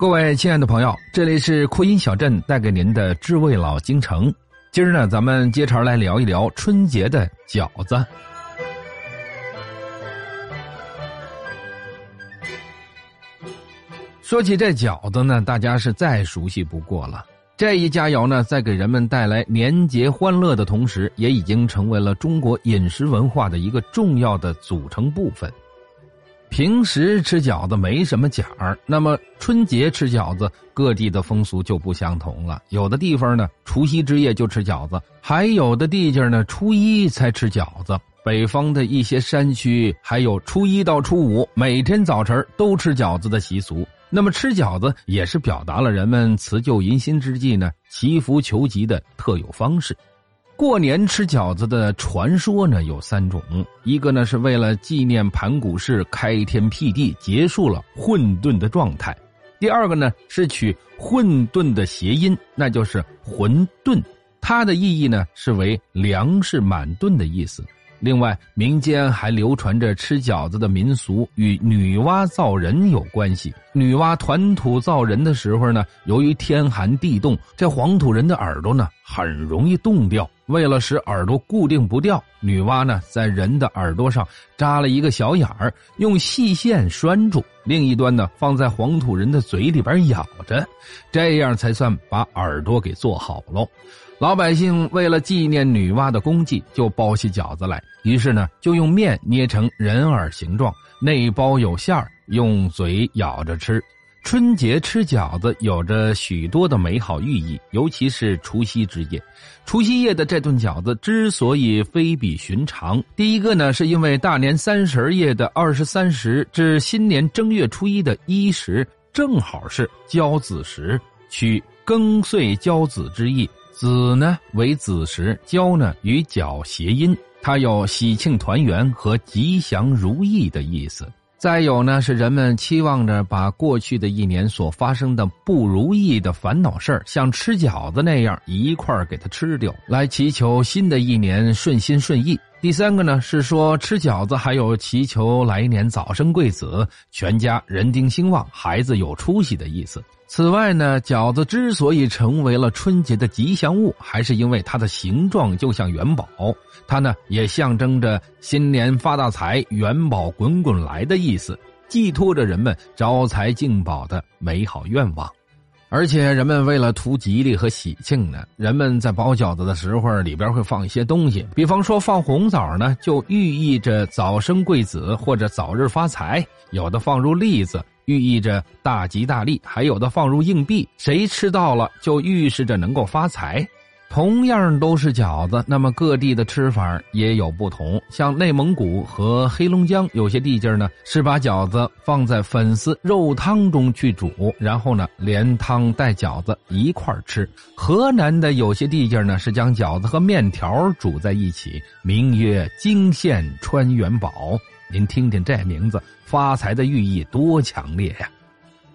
各位亲爱的朋友，这里是扩音小镇带给您的知味老京城。今儿呢，咱们接茬来聊一聊春节的饺子。说起这饺子呢，大家是再熟悉不过了。这一佳肴呢，在给人们带来年节欢乐的同时，也已经成为了中国饮食文化的一个重要的组成部分。平时吃饺子没什么讲儿，那么春节吃饺子，各地的风俗就不相同了。有的地方呢，除夕之夜就吃饺子；还有的地界呢，初一才吃饺子。北方的一些山区还有初一到初五每天早晨都吃饺子的习俗。那么吃饺子也是表达了人们辞旧迎新之际呢，祈福求吉的特有方式。过年吃饺子的传说呢有三种，一个呢是为了纪念盘古氏开天辟地，结束了混沌的状态；第二个呢是取混沌的谐音，那就是混沌，它的意义呢是为粮食满顿的意思。另外，民间还流传着吃饺子的民俗与女娲造人有关系。女娲团土造人的时候呢，由于天寒地冻，这黄土人的耳朵呢很容易冻掉。为了使耳朵固定不掉，女娲呢在人的耳朵上扎了一个小眼儿，用细线拴住，另一端呢放在黄土人的嘴里边咬着，这样才算把耳朵给做好喽。老百姓为了纪念女娲的功绩，就包起饺子来。于是呢，就用面捏成人耳形状，内包有馅儿，用嘴咬着吃。春节吃饺子有着许多的美好寓意，尤其是除夕之夜。除夕夜的这顿饺子之所以非比寻常，第一个呢，是因为大年三十夜的二十三时至新年正月初一的一时，正好是交子时，取庚岁交子之意。子呢为子时，交呢与饺谐音，它有喜庆团圆和吉祥如意的意思。再有呢，是人们期望着把过去的一年所发生的不如意的烦恼事儿，像吃饺子那样一块儿给它吃掉，来祈求新的一年顺心顺意。第三个呢，是说吃饺子还有祈求来年早生贵子，全家人丁兴旺，孩子有出息的意思。此外呢，饺子之所以成为了春节的吉祥物，还是因为它的形状就像元宝，它呢也象征着新年发大财、元宝滚滚来的意思，寄托着人们招财进宝的美好愿望。而且人们为了图吉利和喜庆呢，人们在包饺子的时候里边会放一些东西，比方说放红枣呢，就寓意着早生贵子或者早日发财；有的放入栗子。寓意着大吉大利，还有的放入硬币，谁吃到了就预示着能够发财。同样都是饺子，那么各地的吃法也有不同。像内蒙古和黑龙江有些地界呢，是把饺子放在粉丝肉汤中去煮，然后呢连汤带饺子一块吃。河南的有些地界呢，是将饺子和面条煮在一起，名曰金线穿元宝。您听听这名字，发财的寓意多强烈呀！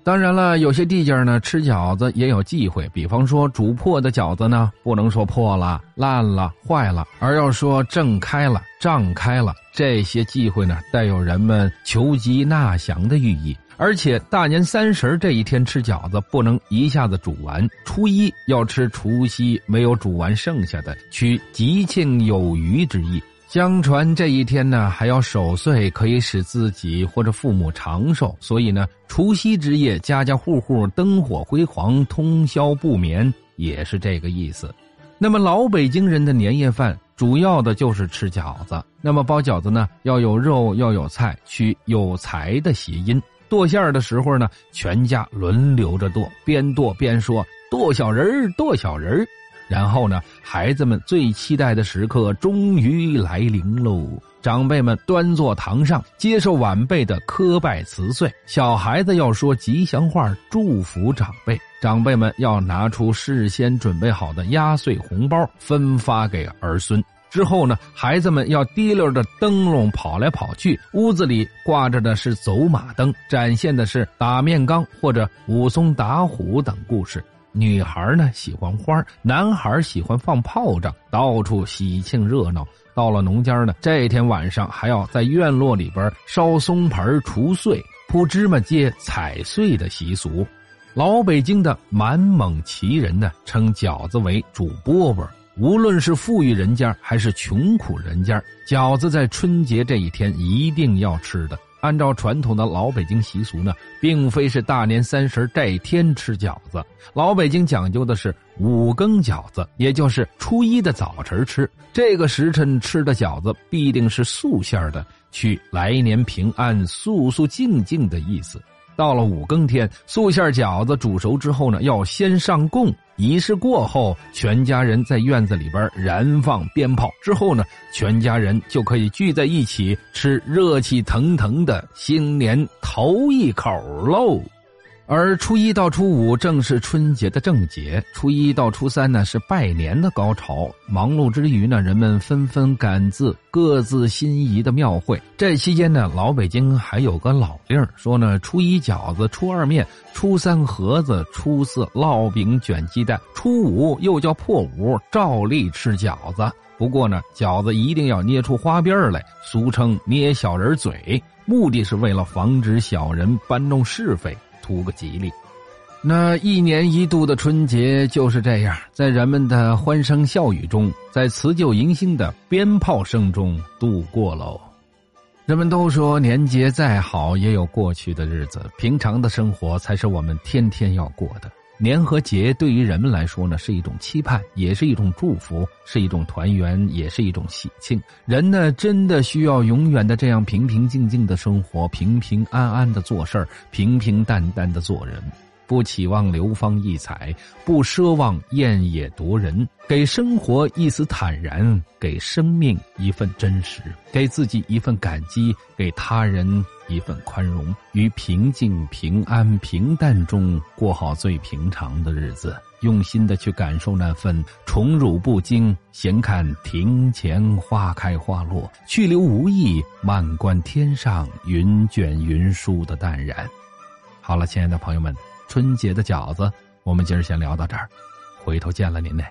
当然了，有些地界呢吃饺子也有忌讳，比方说煮破的饺子呢，不能说破了、烂了、坏了，而要说正开了、胀开了。这些忌讳呢，带有人们求吉纳祥的寓意。而且大年三十这一天吃饺子，不能一下子煮完，初一要吃除夕没有煮完剩下的，取吉庆有余之意。相传这一天呢，还要守岁，可以使自己或者父母长寿。所以呢，除夕之夜，家家户户灯火辉煌，通宵不眠，也是这个意思。那么老北京人的年夜饭主要的就是吃饺子。那么包饺子呢，要有肉，要有菜，取有财的谐音。剁馅儿的时候呢，全家轮流着剁，边剁边说：“剁小人儿，剁小人儿。”然后呢，孩子们最期待的时刻终于来临喽！长辈们端坐堂上，接受晚辈的磕拜辞岁；小孩子要说吉祥话，祝福长辈；长辈们要拿出事先准备好的压岁红包，分发给儿孙。之后呢，孩子们要提溜着灯笼跑来跑去，屋子里挂着的是走马灯，展现的是打面缸或者武松打虎等故事。女孩呢喜欢花，男孩喜欢放炮仗，到处喜庆热闹。到了农家呢，这天晚上还要在院落里边烧松盆除岁、铺芝麻街、踩碎的习俗。老北京的满蒙旗人呢，称饺子为主饽饽。无论是富裕人家还是穷苦人家，饺子在春节这一天一定要吃的。按照传统的老北京习俗呢，并非是大年三十这天吃饺子，老北京讲究的是五更饺子，也就是初一的早晨吃。这个时辰吃的饺子必定是素馅的，去来年平安、素素静静的意思。到了五更天，素馅饺子煮熟之后呢，要先上供。仪式过后，全家人在院子里边燃放鞭炮，之后呢，全家人就可以聚在一起吃热气腾腾的新年头一口喽。而初一到初五正是春节的正节，初一到初三呢是拜年的高潮。忙碌之余呢，人们纷纷赶自各自心仪的庙会。这期间呢，老北京还有个老令说呢：初一饺子，初二面，初三盒子，初四烙饼卷鸡蛋，初五又叫破五，照例吃饺子。不过呢，饺子一定要捏出花边来，俗称捏小人嘴，目的是为了防止小人搬弄是非。图个吉利，那一年一度的春节就是这样，在人们的欢声笑语中，在辞旧迎新的鞭炮声中度过喽。人们都说，年节再好也有过去的日子，平常的生活才是我们天天要过的。年和节对于人们来说呢，是一种期盼，也是一种祝福，是一种团圆，也是一种喜庆。人呢，真的需要永远的这样平平静静的生活，平平安安的做事儿，平平淡淡的做人。不期望流芳溢彩，不奢望艳野夺人，给生活一丝坦然，给生命一份真实，给自己一份感激，给他人一份宽容，于平静、平安、平淡中过好最平常的日子，用心的去感受那份宠辱不惊，闲看庭前花开花落，去留无意，漫观天上云卷云舒的淡然。好了，亲爱的朋友们。春节的饺子，我们今儿先聊到这儿，回头见了您嘞。